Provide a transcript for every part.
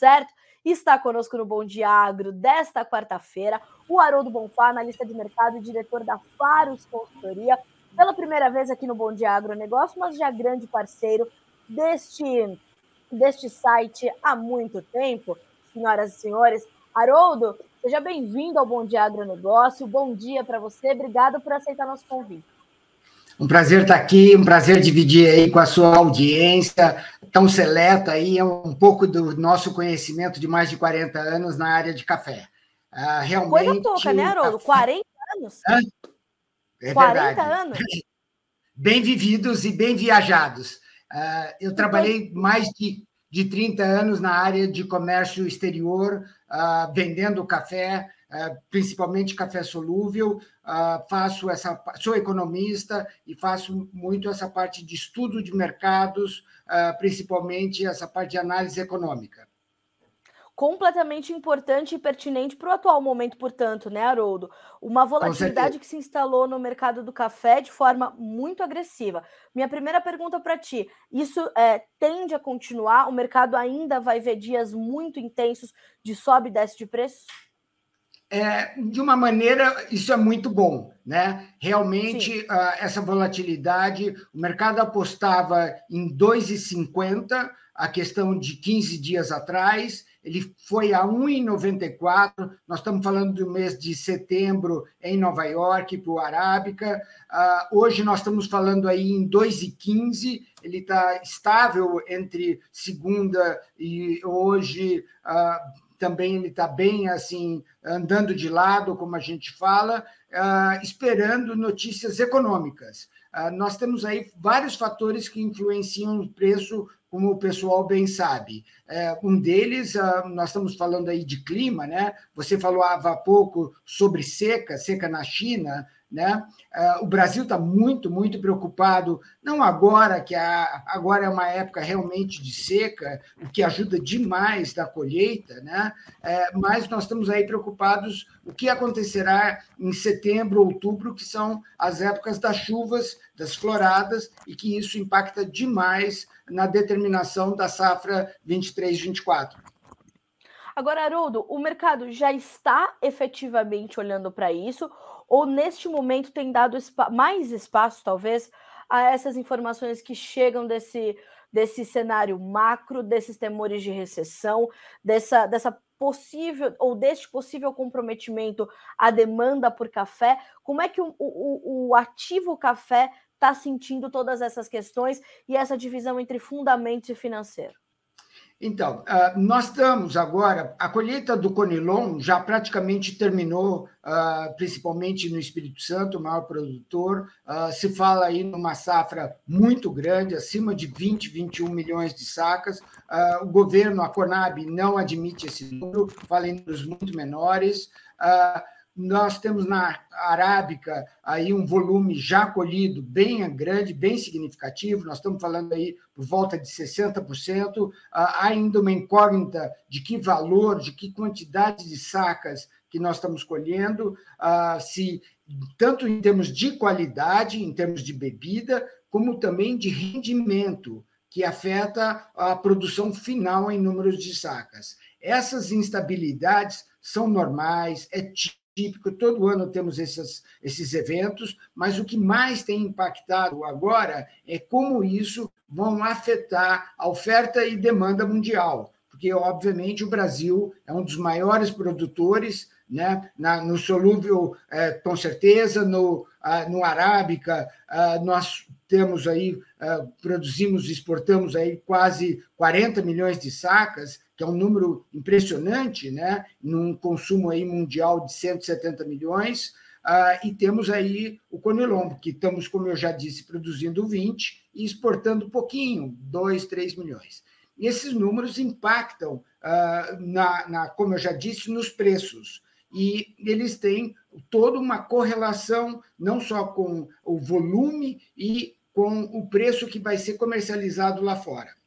certo? Está conosco no Bom Dia desta quarta-feira o Haroldo Bonfá, analista de mercado e diretor da Faros Consultoria, pela primeira vez aqui no Bom Dia Agronegócio, mas já grande parceiro deste, deste site há muito tempo, senhoras e senhores. Haroldo, seja bem-vindo ao Bom Dia Agronegócio, bom dia para você, obrigado por aceitar nosso convite. Um prazer estar aqui, um prazer dividir aí com a sua audiência tão seleta aí um pouco do nosso conhecimento de mais de 40 anos na área de café. Uh, realmente. Coisa pouca, né, Haroldo? 40 anos? Hã? É 40 verdade. anos. Bem vividos e bem viajados. Uh, eu trabalhei mais de, de 30 anos na área de comércio exterior, uh, vendendo café, principalmente café solúvel. faço essa, sou economista e faço muito essa parte de estudo de mercados, principalmente essa parte de análise econômica completamente importante e pertinente para o atual momento, portanto, né, Haroldo? Uma volatilidade que se instalou no mercado do café de forma muito agressiva. Minha primeira pergunta para ti: isso é, tende a continuar? O mercado ainda vai ver dias muito intensos de sobe e desce de preço? É, de uma maneira, isso é muito bom, né? Realmente, uh, essa volatilidade, o mercado apostava em 2,50, a questão de 15 dias atrás, ele foi a 1,94. Nós estamos falando do mês de setembro em Nova York, para o Arábica. Uh, hoje nós estamos falando aí em 2,15. Ele está estável entre segunda e hoje. Uh, também ele está bem assim andando de lado, como a gente fala, uh, esperando notícias econômicas. Uh, nós temos aí vários fatores que influenciam o preço como o pessoal bem sabe. É, um deles, ah, nós estamos falando aí de clima, né? Você falava há pouco sobre seca, seca na China, né? É, o Brasil está muito, muito preocupado, não agora, que a, agora é uma época realmente de seca, o que ajuda demais da colheita, né? É, mas nós estamos aí preocupados o que acontecerá em setembro, outubro, que são as épocas das chuvas, das floradas, e que isso impacta demais na determinação da safra 23-24. Agora, Haroldo, o mercado já está efetivamente olhando para isso, ou neste momento tem dado mais espaço, talvez, a essas informações que chegam desse, desse cenário macro, desses temores de recessão, dessa, dessa possível ou deste possível comprometimento à demanda por café? Como é que o, o, o ativo café está sentindo todas essas questões e essa divisão entre fundamentos e financeiro? Então, ah, nós estamos agora, a colheita do Conilon já praticamente terminou, ah, principalmente no Espírito Santo, o maior produtor. Ah, se fala aí numa safra muito grande, acima de 20, 21 milhões de sacas. O governo, a Conab, não admite esse número, fala em números muito menores. Nós temos na Arábica aí um volume já colhido bem grande, bem significativo. Nós estamos falando aí por volta de 60%. Há ainda uma incógnita de que valor, de que quantidade de sacas que nós estamos colhendo, ah, se tanto em termos de qualidade, em termos de bebida, como também de rendimento, que afeta a produção final em números de sacas. Essas instabilidades são normais, é típico, todo ano temos esses, esses eventos, mas o que mais tem impactado agora é como isso vão afetar a oferta e demanda mundial, porque, obviamente, o Brasil é um dos maiores produtores, né? Na, no solúvel, é, com certeza, no, ah, no arábica, ah, nós temos aí, ah, produzimos, exportamos aí quase 40 milhões de sacas, que é um número impressionante, né? num consumo aí mundial de 170 milhões, uh, e temos aí o Conilombo, que estamos, como eu já disse, produzindo 20 e exportando pouquinho, 2, 3 milhões. E esses números impactam, uh, na, na, como eu já disse, nos preços. E eles têm toda uma correlação, não só com o volume e com o preço que vai ser comercializado lá fora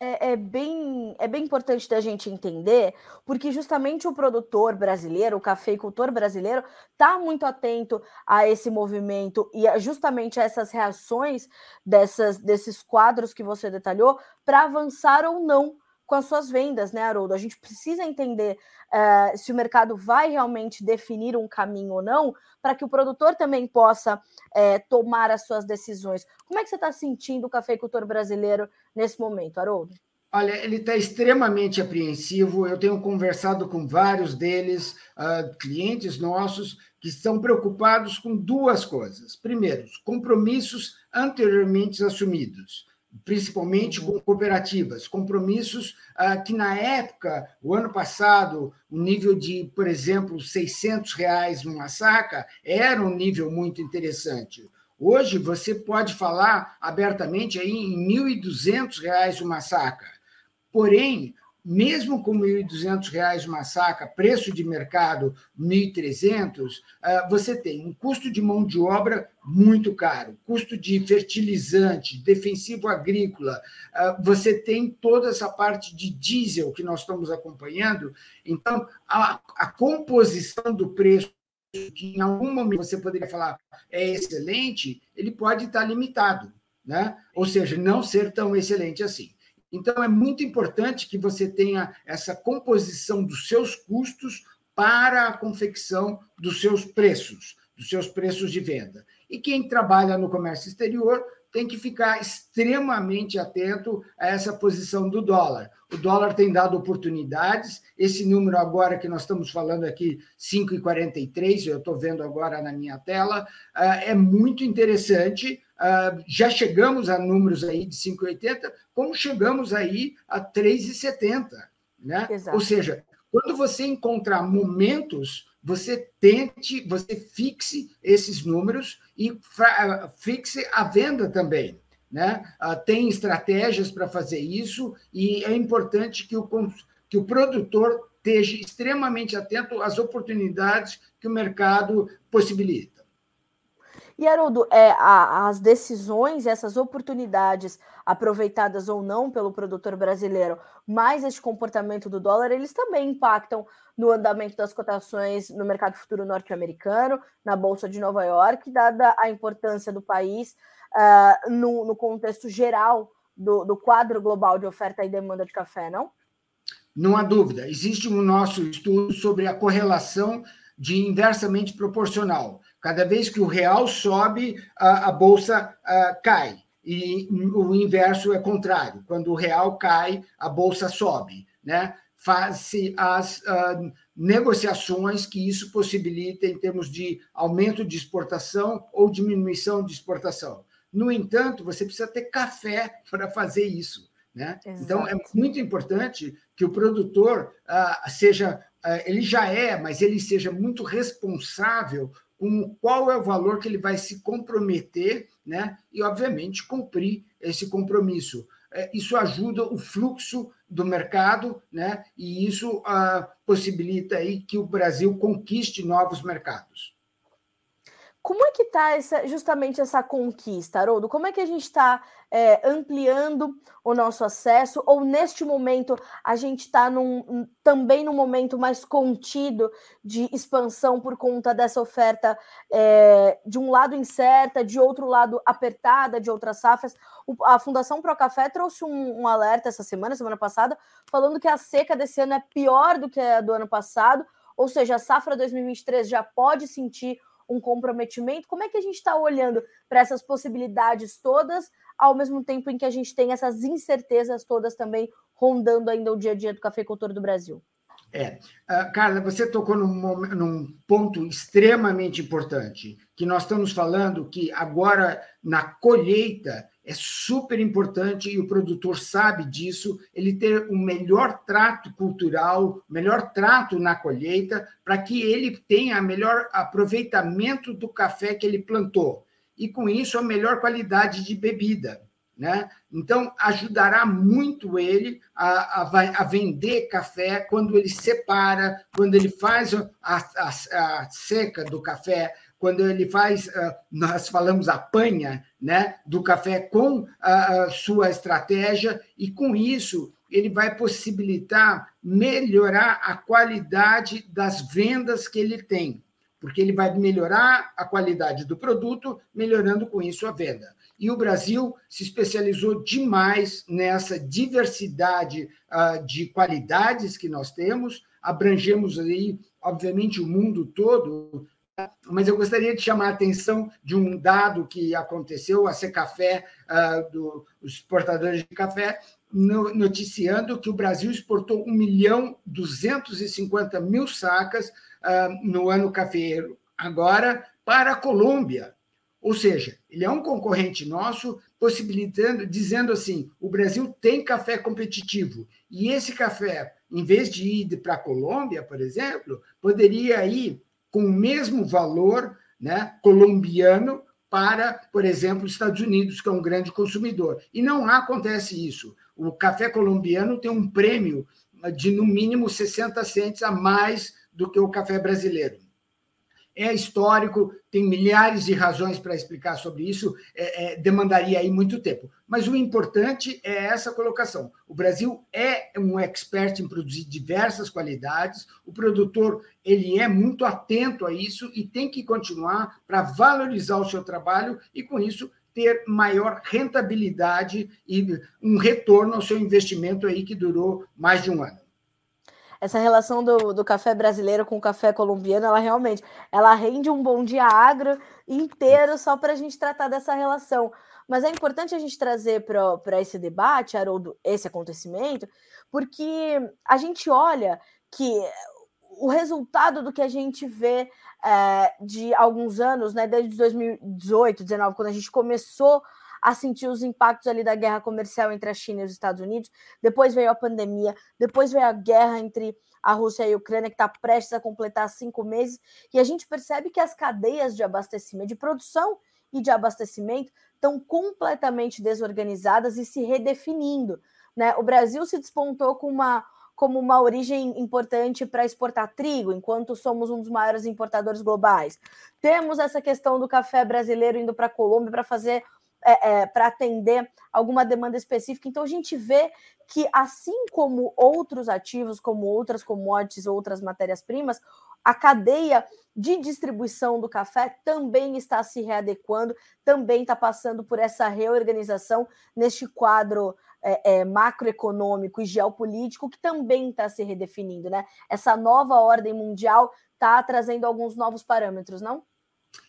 é, é, bem, é bem importante da gente entender, porque justamente o produtor brasileiro, o cafeicultor brasileiro, está muito atento a esse movimento e a, justamente a essas reações dessas, desses quadros que você detalhou para avançar ou não com as suas vendas, né, Haroldo? A gente precisa entender uh, se o mercado vai realmente definir um caminho ou não, para que o produtor também possa uh, tomar as suas decisões. Como é que você está sentindo o cafeicultor brasileiro nesse momento, Haroldo? Olha, ele está extremamente apreensivo. Eu tenho conversado com vários deles, uh, clientes nossos, que estão preocupados com duas coisas. Primeiro, compromissos anteriormente assumidos, principalmente com cooperativas, compromissos uh, que, na época, o ano passado, o nível de, por exemplo, 600 reais numa saca era um nível muito interessante. Hoje, você pode falar abertamente aí em R$ 1.200 uma saca. Porém, mesmo com R$ 1.200 uma saca, preço de mercado R$ 1.300, ah, você tem um custo de mão de obra muito caro, custo de fertilizante, defensivo agrícola, ah, você tem toda essa parte de diesel que nós estamos acompanhando. Então, a, a composição do preço que em algum momento você poderia falar é excelente, ele pode estar limitado, né? ou seja, não ser tão excelente assim. Então, é muito importante que você tenha essa composição dos seus custos para a confecção dos seus preços, dos seus preços de venda. E quem trabalha no comércio exterior tem que ficar extremamente atento a essa posição do dólar. O dólar tem dado oportunidades. Esse número agora que nós estamos falando aqui, 5,43, eu estou vendo agora na minha tela, ah, é muito interessante. Ah, já chegamos a números aí de 5,80, como chegamos aí a 3,70. Né? Ou seja, quando você encontrar momentos você tente, você fixe esses números e fixe a venda também. Né? Ah, tem estratégias para fazer isso e é importante que o, que o produtor esteja extremamente atento às oportunidades que o mercado possibilita. E, Haroldo, é, a, as decisões, essas oportunidades aproveitadas ou não pelo produtor brasileiro, mais este comportamento do dólar, eles também impactam no andamento das cotações no mercado futuro norte-americano, na Bolsa de Nova York, dada a importância do país uh, no, no, contexto geral do, do quadro global de oferta e demanda de café, não? Não há dúvida. Existe um nosso estudo sobre a correlação de inversamente proporcional. Cada vez que o real sobe, a, a bolsa a, cai. E o inverso é contrário. Quando o real cai, a bolsa sobe. Né? Faz-se as uh, negociações que isso possibilita em termos de aumento de exportação ou diminuição de exportação. No entanto, você precisa ter café para fazer isso. Né? Então, é muito importante que o produtor uh, seja, uh, ele já é, mas ele seja muito responsável com qual é o valor que ele vai se comprometer, né? E, obviamente, cumprir esse compromisso. É, isso ajuda o fluxo do mercado, né? E isso uh, possibilita aí que o Brasil conquiste novos mercados. Como é que está essa, justamente essa conquista, Haroldo? Como é que a gente está é, ampliando o nosso acesso? Ou neste momento a gente está também num momento mais contido de expansão por conta dessa oferta é, de um lado incerta, de outro lado apertada, de outras safras? O, a Fundação Pro Café trouxe um, um alerta essa semana, semana passada, falando que a seca desse ano é pior do que a do ano passado, ou seja, a safra 2023 já pode sentir um comprometimento? Como é que a gente está olhando para essas possibilidades todas, ao mesmo tempo em que a gente tem essas incertezas todas também rondando ainda o dia a dia do cafeicultor do Brasil? É, uh, Carla, você tocou num, num, ponto extremamente importante, que nós estamos falando que agora na colheita é super importante e o produtor sabe disso, ele ter um melhor trato cultural, melhor trato na colheita, para que ele tenha melhor aproveitamento do café que ele plantou. E com isso, a melhor qualidade de bebida. Né? Então, ajudará muito ele a, a, a, vender café quando ele separa, quando ele faz a, a, a seca do café, quando ele faz, ah, nós falamos apanha, né, do café com a sua estratégia e com isso ele vai possibilitar melhorar a qualidade das vendas que ele tem. porque ele vai melhorar a qualidade do produto, melhorando com isso a venda. E o Brasil se especializou demais nessa diversidade uh, de qualidades que nós temos, abrangemos aí, obviamente, o mundo todo, mas eu gostaria de chamar a atenção de um dado que aconteceu, a Secafé, uh, do, os exportadores de café, no, noticiando que o Brasil exportou 1 milhão 250 mil sacas uh, no ano cafeiro, agora para a Colômbia. Ou seja, ele é um concorrente nosso, possibilitando, dizendo assim: o Brasil tem café competitivo. E esse café, em vez de ir para a Colômbia, por exemplo, poderia ir com o mesmo valor né, colombiano para, por exemplo, os Estados Unidos, que é um grande consumidor. E não acontece isso. O café colombiano tem um prêmio de, no mínimo, 60 centes a mais do que o café brasileiro é histórico, tem milhares de razões para explicar sobre isso, é, é, demandaria aí muito tempo. Mas o importante é essa colocação. O Brasil é um expert em produzir diversas qualidades, o produtor ele é muito atento a isso e tem que continuar para valorizar o seu trabalho e, com isso, ter maior rentabilidade e um retorno ao seu investimento aí que durou mais de um ano essa relação do, do café brasileiro com o café colombiano, ela realmente ela rende um bom dia agro inteiro só para a gente tratar dessa relação. Mas é importante a gente trazer para esse debate, Haroldo, esse acontecimento, porque a gente olha que o resultado do que a gente vê é, de alguns anos, né, desde 2018, 2019, quando a gente começou a sentir os impactos ali da guerra comercial entre a China e os Estados Unidos. Depois veio a pandemia, depois veio a guerra entre a Rússia e a Ucrânia, que está prestes a completar cinco meses, e a gente percebe que as cadeias de abastecimento, de produção e de abastecimento estão completamente desorganizadas e se redefinindo. Né? O Brasil se despontou com uma, como uma origem importante para exportar trigo, enquanto somos um dos maiores importadores globais. Temos essa questão do café brasileiro indo para a Colômbia para fazer é, é, para atender alguma demanda específica. Então a gente vê que, assim como outros ativos, como outras commodities, outras matérias-primas, a cadeia de distribuição do café também está se readequando, também está passando por essa reorganização neste quadro é, é, macroeconômico e geopolítico que também está se redefinindo, né? Essa nova ordem mundial está trazendo alguns novos parâmetros, não?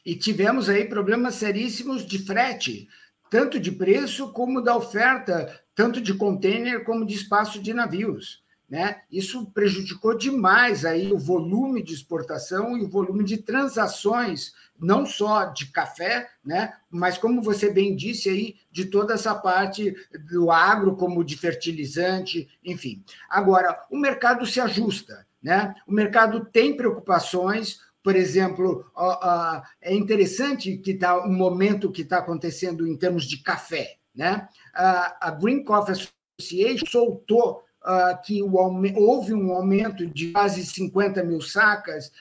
E tivemos aí problemas seríssimos de frete, tanto de preço como da oferta, tanto de container como de espaço de navios. Né? Isso prejudicou demais aí o volume de exportação e o volume de transações, não só de café, né? mas como você bem disse aí, de toda essa parte do agro, como de fertilizante, enfim. Agora, o mercado se ajusta, né? O mercado tem preocupações, por exemplo, é interessante que está um momento que está acontecendo em termos de café. Né? A Green Coffee Association soltou que houve um aumento de quase 50 mil sacas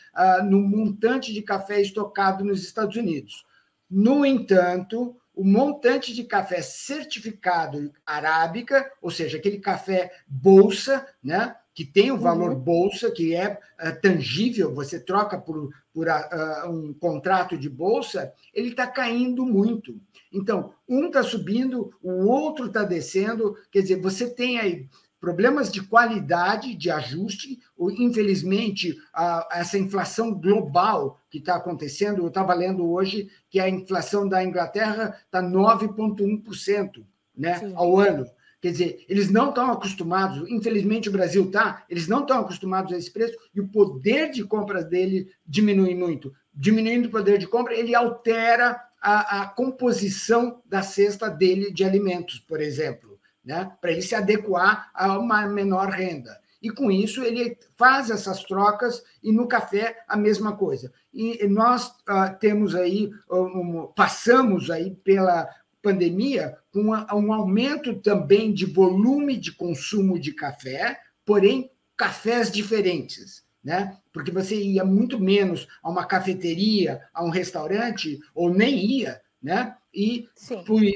no montante de café estocado nos Estados Unidos. No entanto, o montante de café certificado arábica, ou seja, aquele café bolsa, né, que tem o valor uhum. bolsa, que é uh, tangível, você troca por, por uh, um contrato de bolsa, ele está caindo muito. Então, um está subindo, o outro está descendo, quer dizer, você tem aí problemas de qualidade, de ajuste, infelizmente, a, essa inflação global que está acontecendo, eu estava lendo hoje que a inflação da Inglaterra está 9,1% né, ao ano. Quer dizer, eles não estão acostumados, infelizmente o Brasil está, eles não estão acostumados a esse preço e o poder de compra dele diminui muito. Diminuindo o poder de compra, ele altera a, a composição da cesta dele de alimentos, por exemplo, né? para ele se adequar a uma menor renda. E com isso ele faz essas trocas e no café a mesma coisa. E nós uh, temos aí, um, passamos aí pela pandemia com um aumento também de volume de consumo de café, porém cafés diferentes, né? Porque você ia muito menos a uma cafeteria, a um restaurante, ou nem ia, né? E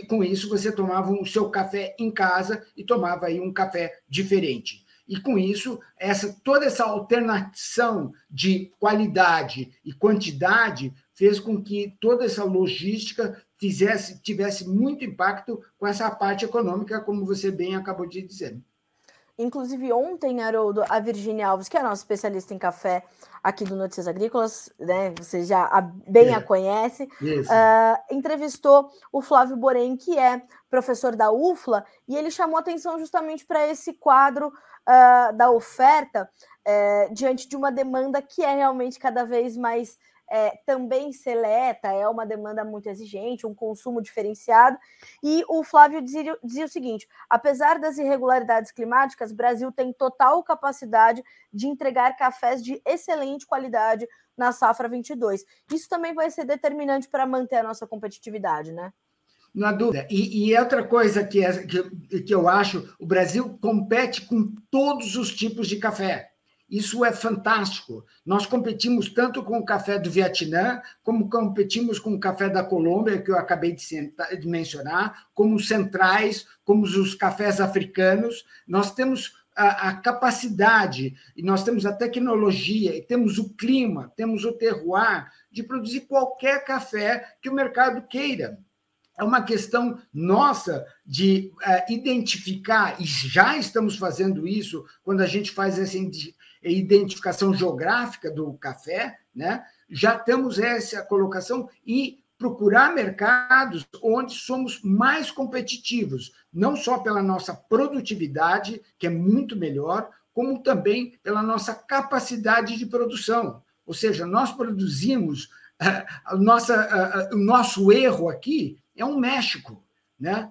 com isso você tomava o seu café em casa e tomava aí um café diferente. E com isso, essa toda essa alternação de qualidade e quantidade fez com que toda essa logística fizesse tivesse muito impacto com essa parte econômica, como você bem acabou de dizer. Inclusive, ontem, Haroldo, a Virginia Alves, que é a nossa especialista em café aqui do Notícias Agrícolas, né? Você já a, bem é. a conhece, uh, entrevistou o Flávio Borém, que é professor da UFLA, e ele chamou atenção justamente para esse quadro uh, da oferta uh, diante de uma demanda que é realmente cada vez mais é, também seleta, é uma demanda muito exigente, um consumo diferenciado. E o Flávio dizia, dizia o seguinte: apesar das irregularidades climáticas, Brasil tem total capacidade de entregar cafés de excelente qualidade na safra 22. Isso também vai ser determinante para manter a nossa competitividade, né? Não há dúvida. E, e outra coisa que, é, que, que eu acho, o Brasil compete com todos os tipos de café. Isso é fantástico. Nós competimos tanto com o café do Vietnã, como competimos com o café da Colômbia, que eu acabei de, mencionar, como os centrais, como os cafés africanos. Nós temos a, a, capacidade, e nós temos a tecnologia, e temos o clima, temos o terroir de produzir qualquer café que o mercado queira. É uma questão nossa de uh, identificar, e já estamos fazendo isso quando a gente faz essa identificação geográfica do café, né? já temos essa colocação e procurar mercados onde somos mais competitivos, não só pela nossa produtividade, que é muito melhor, como também pela nossa capacidade de produção. Ou seja, nós produzimos, a nossa, o nosso erro aqui é um México. Né?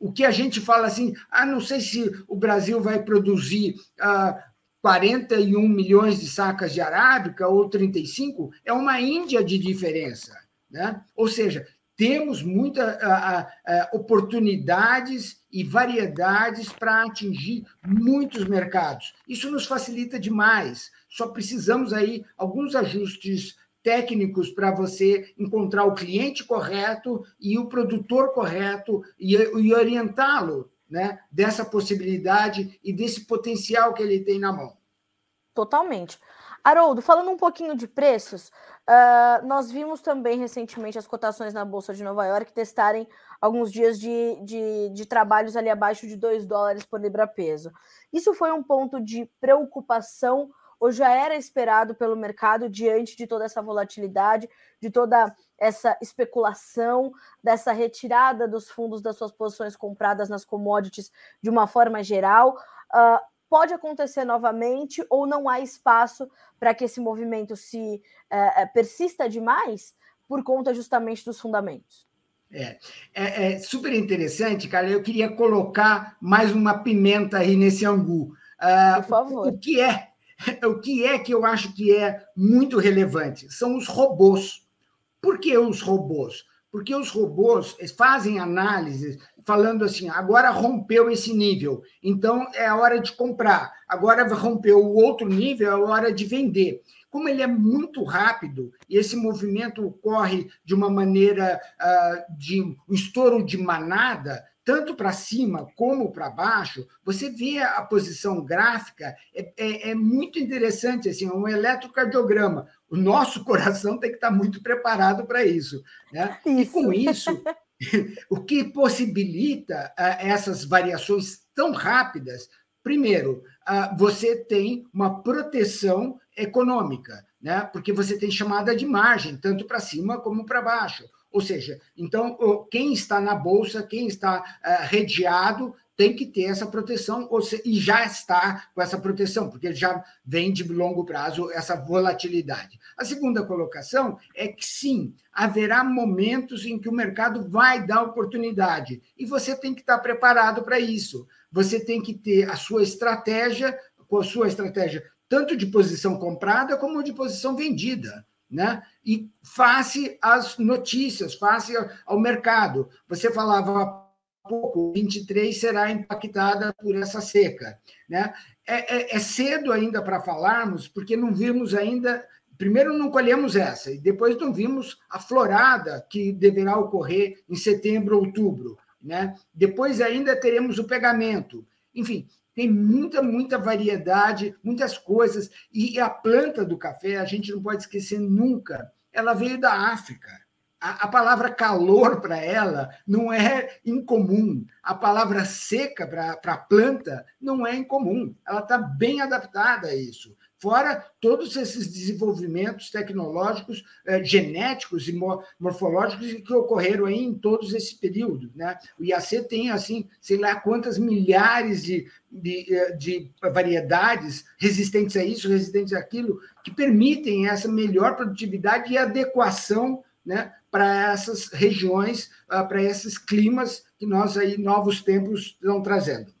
o que a gente fala assim, ah, não sei se o Brasil vai produzir ah, 41 milhões de sacas de arábica ou 35, é uma Índia de diferença. Né? Ou seja, temos muitas oportunidades e variedades para atingir muitos mercados. Isso nos facilita demais. Só precisamos aí alguns ajustes técnicos para você encontrar o cliente correto e o produtor correto e, e orientá-lo né, dessa possibilidade e desse potencial que ele tem na mão. Totalmente. Haroldo, falando um pouquinho de preços, uh, nós vimos também recentemente as cotações na Bolsa de Nova York testarem alguns dias de, de, de trabalhos ali abaixo de 2 dólares por libra-peso. Isso foi um ponto de preocupação ou já era esperado pelo mercado diante de toda essa volatilidade, de toda essa especulação, dessa retirada dos fundos das suas posições compradas nas commodities de uma forma geral. Uh, pode acontecer novamente ou não há espaço para que esse movimento se uh, persista demais por conta justamente dos fundamentos? É, é, é, super interessante, cara. Eu queria colocar mais uma pimenta aí nesse angu. Uh, por favor. O, o que é o que é que eu acho que é muito relevante? São os robôs. Por que os robôs? Porque os robôs fazem análises falando assim: agora rompeu esse nível, então é a hora de comprar. Agora rompeu o outro nível, é a hora de vender. Como ele é muito rápido e esse movimento ocorre de uma maneira uh, de um estouro de manada, tanto para cima como para baixo, você vê a posição gráfica, é, é, é, muito interessante, assim, é um eletrocardiograma. O nosso coração tem que estar muito preparado para isso. Né? isso. E com isso, o que possibilita uh, essas variações tão rápidas, primeiro, uh, você tem uma proteção econômica, né? porque você tem chamada de margem, tanto para cima como para baixo. Ou seja, então, quem está na bolsa, quem está uh, redeado, tem que ter essa proteção, e já está com essa proteção, porque já vem de longo prazo essa volatilidade. A segunda colocação é que sim, haverá momentos em que o mercado vai dar oportunidade, e você tem que estar preparado para isso. Você tem que ter a sua estratégia, com a sua estratégia tanto de posição comprada como de posição vendida né? E face às notícias, face ao mercado. Você falava há pouco, 23 será impactada por essa seca, né? É, é, é cedo ainda para falarmos, porque não vimos ainda. Primeiro, não colhemos essa, e depois não vimos a florada que deverá ocorrer em setembro, outubro. Né? Depois, ainda teremos o pegamento. Enfim, tem muita, muita variedade, muitas coisas. E a planta do café, a gente não pode esquecer nunca, ela veio da África. A, a palavra calor para ela não é incomum. A palavra seca para a planta não é incomum. Ela está bem adaptada a isso fora todos esses desenvolvimentos tecnológicos, eh, genéticos e morfológicos que ocorreram aí em todos esse período. Né? O IAC tem, assim, sei lá quantas milhares de, de, eh, de variedades resistentes a isso, resistentes àquilo, que permitem essa melhor produtividade e adequação né, para essas regiões, ah, para esses climas que nós aí, novos tempos, estão trazendo.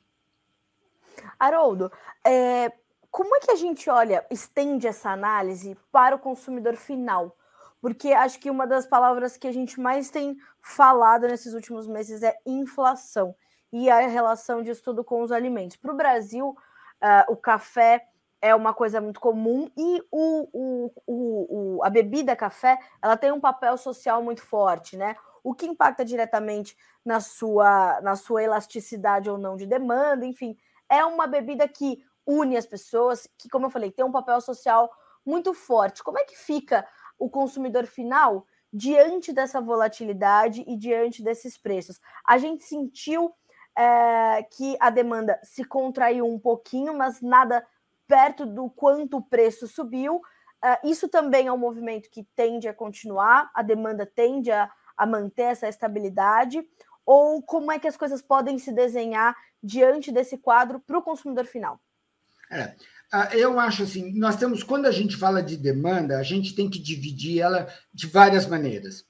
Haroldo, é, como é que a gente olha, estende essa análise para o consumidor final? Porque acho que uma das palavras que a gente mais tem falado nesses últimos meses é inflação e a relação disso tudo com os alimentos. Para o Brasil, uh, o café é uma coisa muito comum e o, o, o, a bebida café ela tem um papel social muito forte, né? O que impacta diretamente na sua, na sua elasticidade ou não de demanda, enfim, é uma bebida que une as pessoas, que, como eu falei, tem um papel social muito forte. Como é que fica o consumidor final diante dessa volatilidade e diante desses preços? A gente sentiu é, que a demanda se contraiu um pouquinho, mas nada perto do quanto o preço subiu. É, isso também é um movimento que tende a continuar, a demanda tende a, a manter essa estabilidade. Ou como é que as coisas podem se desenhar diante desse quadro para o consumidor final? É. Ah, eu acho assim, nós temos, quando a gente fala de demanda, a gente tem que dividir ela de várias maneiras.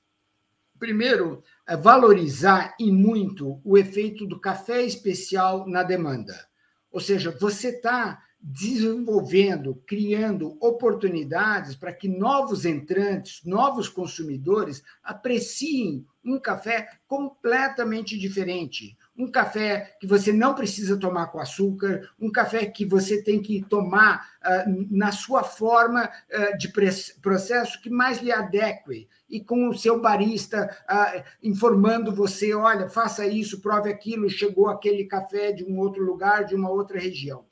Primeiro, é valorizar e muito o efeito do café especial na demanda. Ou seja, você está desenvolvendo, criando oportunidades para que novos entrantes, novos consumidores apreciem um café completamente diferente, um café que você não precisa tomar com açúcar, um café que você tem que tomar uh, na sua forma uh, de processo que mais lhe adeque, e com o seu barista uh, informando você: olha, faça isso, prove aquilo, chegou aquele café de um outro lugar, de uma outra região.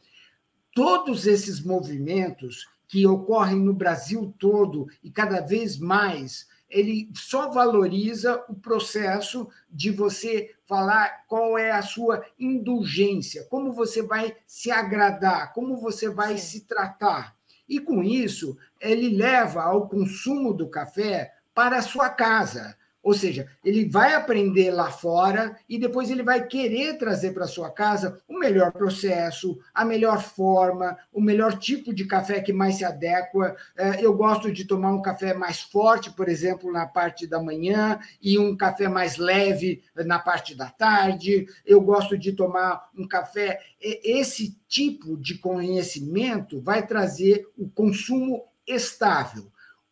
Todos esses movimentos que ocorrem no Brasil todo e cada vez mais ele só valoriza o processo de você falar qual é a sua indulgência, como você vai se agradar, como você vai Sim. se tratar. E com isso, ele leva ao consumo do café para a sua casa. Ou seja, ele vai aprender lá fora e depois ele vai querer trazer para sua casa o melhor processo, a melhor forma, o melhor tipo de café que mais se adequa. É, eu gosto de tomar um café mais forte, por exemplo, na parte da manhã, e um café mais leve na parte da tarde. Eu gosto de tomar um café. Esse tipo de conhecimento vai trazer o consumo estável.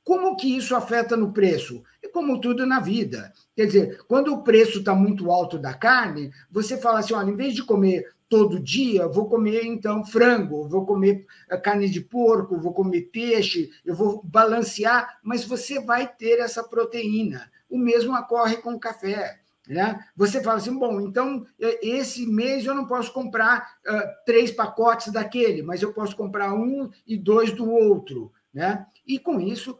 Como que isso afeta no preço? Como tudo na vida. Quer dizer, quando o preço está muito alto da carne, você fala assim: olha, em vez de comer todo dia, vou comer então frango, vou comer eh, carne de porco, vou comer peixe, eu vou balancear, mas você vai ter essa proteína. O mesmo ocorre com o café. Né? Você fala assim, bom, então esse mês eu não posso comprar uh, três pacotes daquele, mas eu posso comprar um e dois do outro. Né? E com isso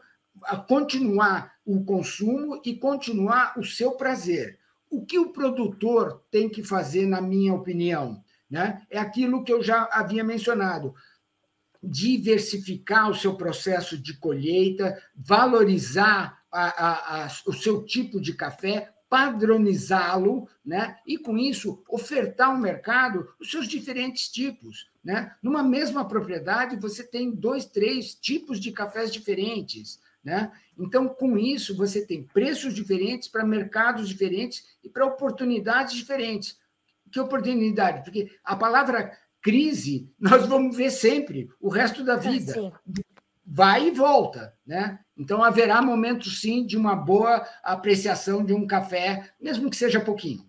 continuar o consumo e continuar o seu prazer. O que o produtor tem que fazer, na minha opinião, né? é aquilo que eu já havia mencionado. Diversificar o seu processo de colheita, valorizar a, a, a, o seu tipo de café, padronizá-lo, né? e com isso ofertar ao mercado os seus diferentes tipos. Né? Numa mesma propriedade, você tem dois, três tipos de cafés diferentes. Né? Então, com isso, você tem preços diferentes para mercados diferentes e para oportunidades diferentes. Que oportunidade? Porque a palavra crise nós vamos ver sempre, o resto da vida. Sim. Vai e volta. Né? Então, haverá momentos, sim, de uma boa apreciação de um café, mesmo que seja pouquinho.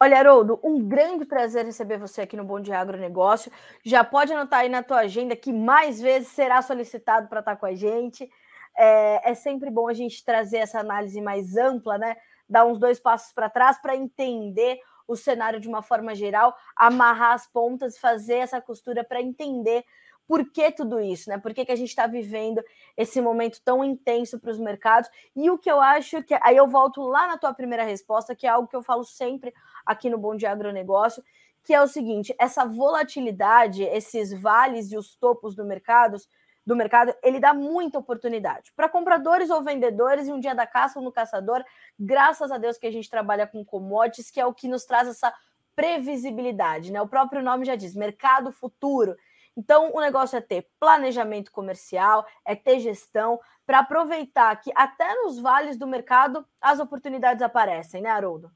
Olha, Haroldo, um grande prazer receber você aqui no Bom Dia Agronegócio. Já pode anotar aí na tua agenda que mais vezes será solicitado para estar com a gente. É, é, sempre bom a gente trazer essa análise mais ampla, né? Dar uns dois passos para trás para entender o cenário de uma forma geral, amarrar as pontas, fazer essa costura para entender por que tudo isso, né? Por que, que a gente está vivendo esse momento tão intenso para os mercados? E o que eu acho que. Aí eu volto lá na tua primeira resposta, que é algo que eu falo sempre aqui no Bom Dia Agronegócio, que é o seguinte: essa volatilidade, esses vales e os topos do mercado, do mercado, ele dá muita oportunidade para compradores ou vendedores, e um dia da caça ou no caçador, graças a Deus que a gente trabalha com commodities, que é o que nos traz essa previsibilidade, né? O próprio nome já diz, mercado futuro. Então, o negócio é ter planejamento comercial, é ter gestão, para aproveitar que até nos vales do mercado as oportunidades aparecem, né, Haroldo?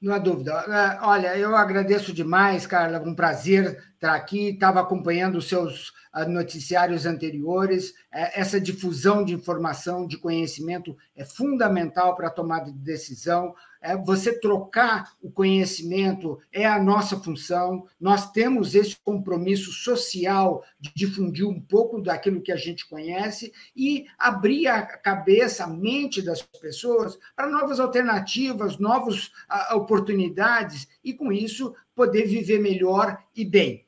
Não há dúvida. É, olha, eu agradeço demais, Carla, um prazer estar aqui. Estava acompanhando os seus ah, noticiários anteriores. É, essa difusão de informação, de conhecimento é fundamental para a tomada de decisão. É, você trocar o conhecimento é a nossa função. Nós temos esse compromisso social de difundir um pouco daquilo que a gente conhece e abrir a cabeça, a mente das pessoas para novas alternativas, novas uh, oportunidades e, com isso, poder viver melhor e bem.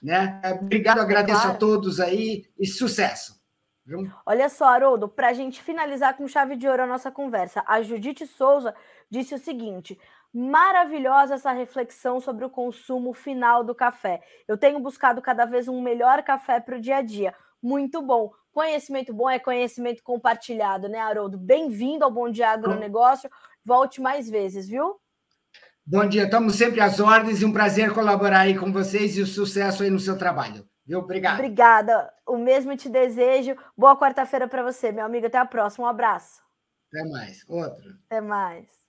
Né? Obrigado, agradeço claro. a todos aí e sucesso. Olha só, Haroldo, para a gente finalizar com chave de ouro a nossa conversa, a Judite Souza disse o seguinte: maravilhosa essa reflexão sobre o consumo final do café. Eu tenho buscado cada vez um melhor café para o dia a dia. Muito bom. Conhecimento bom é conhecimento compartilhado, né, Haroldo? Bem-vindo ao Bom Dia Agronegócio. Volte mais vezes, viu? Bom dia, estamos sempre às ordens e um prazer colaborar aí com vocês e o sucesso aí no seu trabalho. Viu? Obrigado. Obrigada. O mesmo te desejo. Boa quarta-feira para você, meu amigo. Até a próxima. Um abraço. Até mais. Outro. Até mais.